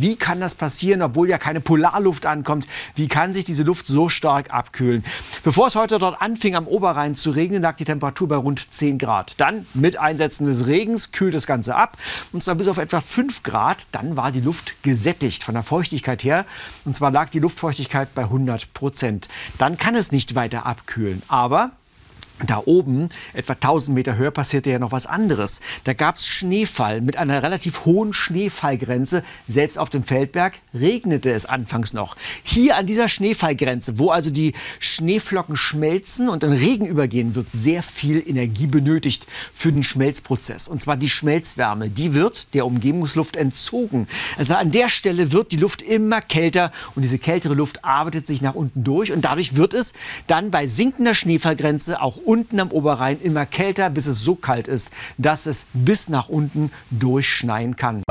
Wie kann das passieren, obwohl ja keine Polarluft ankommt? Wie kann sich diese Luft so stark abkühlen? Bevor es heute dort anfing, am Oberrhein zu regnen, lag die Temperatur bei rund 10 Grad. Dann mit Einsetzen des Regens kühlt das Ganze ab und zwar bis auf etwa 5 Grad. Dann war die Luft gesättigt von der Feuchtigkeit her und zwar lag die Luftfeuchtigkeit bei 100 Prozent. Dann kann es nicht weiter abkühlen. Aber da oben, etwa 1000 Meter höher, passierte ja noch was anderes. Da gab es Schneefall mit einer relativ hohen Schneefallgrenze. Selbst auf dem Feldberg regnete es anfangs noch. Hier an dieser Schneefallgrenze, wo also die Schneeflocken schmelzen und in Regen übergehen, wird sehr viel Energie benötigt für den Schmelzprozess. Und zwar die Schmelzwärme. Die wird der Umgebungsluft entzogen. Also an der Stelle wird die Luft immer kälter und diese kältere Luft arbeitet sich nach unten durch und dadurch wird es dann bei sinkender Schneefallgrenze auch unten am Oberrhein immer kälter, bis es so kalt ist, dass es bis nach unten durchschneien kann.